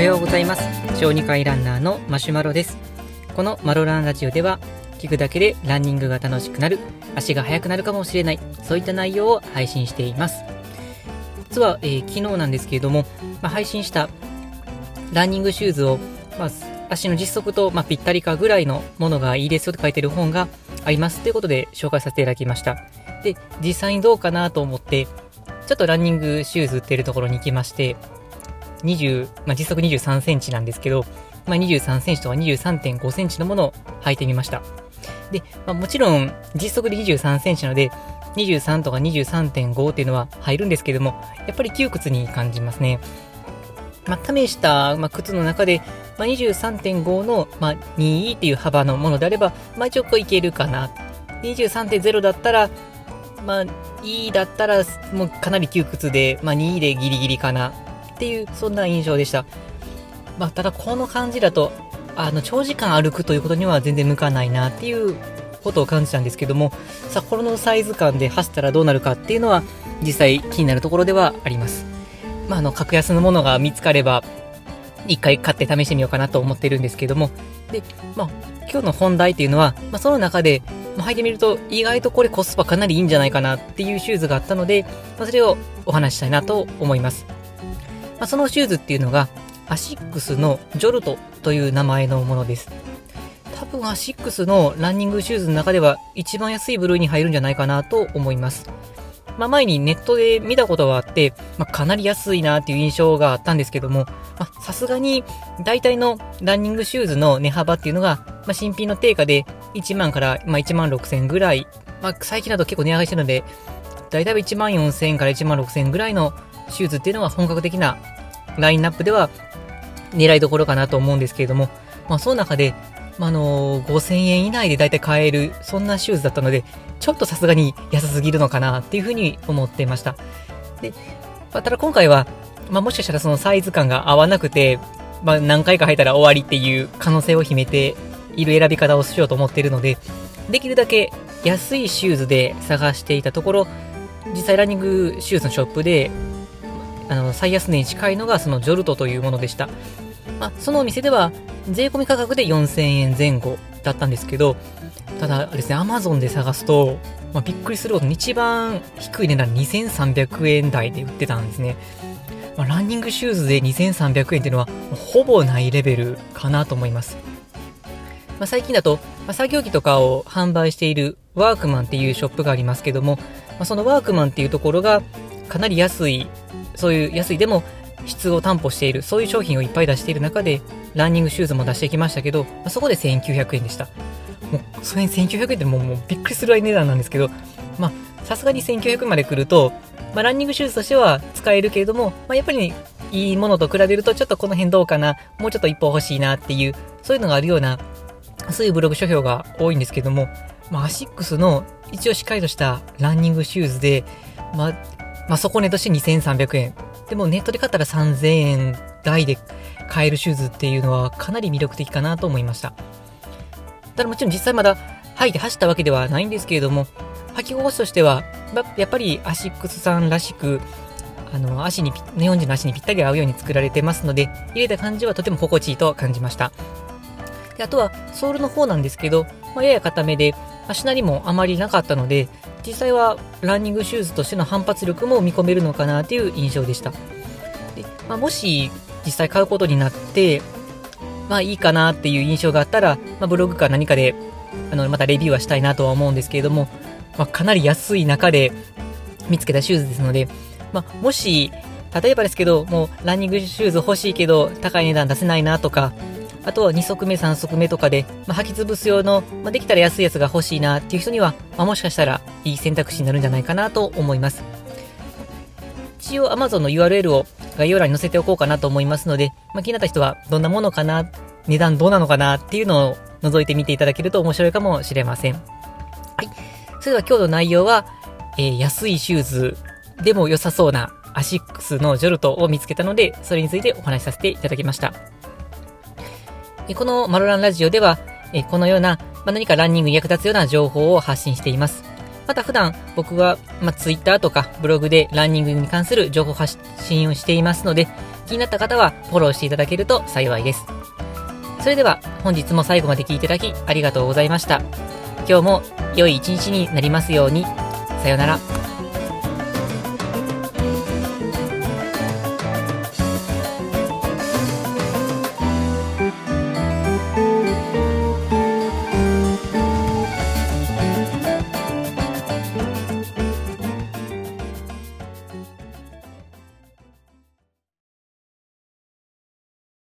おはようございます。小児科医ランナーのマシュマロです。このマロランラジオでは聞くだけでランニングが楽しくなる足が速くなるかもしれないそういった内容を配信しています。実は、えー、昨日なんですけれども、まあ、配信したランニングシューズを、まあ、足の実測と、まあ、ぴったりかぐらいのものがいいですよと書いてる本がありますということで紹介させていただきました。で実際にどうかなと思ってちょっとランニングシューズ売ってるところに行きまして20、まあ、実測23センチなんですけど、まあ、23センチとか23.5センチのものを履いてみました。で、まあ、もちろん実測で23センチなので、23とか23.5っていうのは入るんですけども、やっぱり窮屈に感じますね。まあ、試した、まあ、靴の中で、まあ、23.5の、まあ、2E っていう幅のものであれば、まあ、ちょっといけるかな。23.0だったら、まあ、E だったら、もうかなり窮屈で、まあ、2E でギリギリかな。っていう、そんな印象でした。まあ、ただこの感じだと、あの、長時間歩くということには全然向かないなっていうことを感じたんですけども、さあ、このサイズ感で走ったらどうなるかっていうのは、実際気になるところではあります。まあ、あの、格安のものが見つかれば、一回買って試してみようかなと思ってるんですけども、で、まあ、今日の本題っていうのは、まあ、その中で、ま、履いてみると、意外とこれコスパかなりいいんじゃないかなっていうシューズがあったので、まあ、それをお話ししたいなと思います。まあ、そのシューズっていうのが、アシックスの JOLT という名前のものです。多分アシックスのランニングシューズの中では一番安い部類に入るんじゃないかなと思います。まあ、前にネットで見たことがあって、まあ、かなり安いなっていう印象があったんですけども、さすがに大体のランニングシューズの値幅っていうのが、まあ、新品の定価で1万から、ま、1万6千ぐらい、まあ、最近だと結構値上がりしてるので、大体1万4千から1万6千ぐらいのシューズっていうのは本格的なラインナップでは狙いどころかなと思うんですけれども、まあ、その中で、まあの、5000円以内で大体買える、そんなシューズだったので、ちょっとさすがに安すぎるのかなっていうふうに思っていました。で、まあ、ただ今回は、まあ、もしかしたらそのサイズ感が合わなくて、まあ、何回か履いたら終わりっていう可能性を秘めている選び方をしようと思っているので、できるだけ安いシューズで探していたところ、実際ランニングシューズのショップであの最安値に近いのがそのジョルトというものでした。まあ、そのお店では税込み価格で4000円前後だったんですけど、ただですね、アマゾンで探すと、まあ、びっくりするほど一番低い値段2300円台で売ってたんですね。まあ、ランニングシューズで2300円っていうのはほぼないレベルかなと思います。まあ、最近だと、ま、作業着とかを販売しているワークマンっていうショップがありますけども、ま、そのワークマンっていうところがかなり安いそういう安いでも質を担保している、そういう商品をいっぱい出している中で、ランニングシューズも出してきましたけど、まあ、そこで1900円でした。もう、それに1900円ってもうもうびっくりするぐらい値段なんですけど、まあ、さすがに1900円まで来ると、まあ、ランニングシューズとしては使えるけれども、まあ、やっぱり、いいものと比べると、ちょっとこの辺どうかな、もうちょっと一歩欲しいなっていう、そういうのがあるような、そういうブログ書評が多いんですけども、まあ、アシックスの一応しっかりとしたランニングシューズで、まあ、まあ、底値として2300円。でもネットで買ったら3000円台で買えるシューズっていうのはかなり魅力的かなと思いました。ただもちろん実際まだ履いて走ったわけではないんですけれども、履き心地としては、やっぱりアシックスさんらしく、あの、足に、日本人の足にぴったり合うように作られてますので、入れた感じはとても心地いいと感じました。であとは、ソールの方なんですけど、まあ、やや固めで、足なりもあまりなかったので、実際はランニングシューズとしての反発力も見込めるのかなという印象でした。でまあ、もし実際買うことになって、まあいいかなっていう印象があったら、まあ、ブログか何かであのまたレビューはしたいなとは思うんですけれども、まあ、かなり安い中で見つけたシューズですので、まあ、もし、例えばですけど、もうランニングシューズ欲しいけど高い値段出せないなとか、あとは2足目、3足目とかで、まあ、履き潰す用の、まあ、できたら安いやつが欲しいなっていう人には、まあ、もしかしたらいい選択肢になるんじゃないかなと思います。一応 Amazon の URL を概要欄に載せておこうかなと思いますので、まあ、気になった人はどんなものかな、値段どうなのかなっていうのを覗いてみていただけると面白いかもしれません。はい。それでは今日の内容は、えー、安いシューズでも良さそうなアシックスのジョルトを見つけたので、それについてお話しさせていただきました。このマロランラジオでは、このような、ま何かランニングに役立つような情報を発信しています。また普段僕は、ま、Twitter とかブログでランニングに関する情報発信をしていますので、気になった方はフォローしていただけると幸いです。それでは本日も最後まで聞いていただきありがとうございました。今日も良い一日になりますように。さようなら。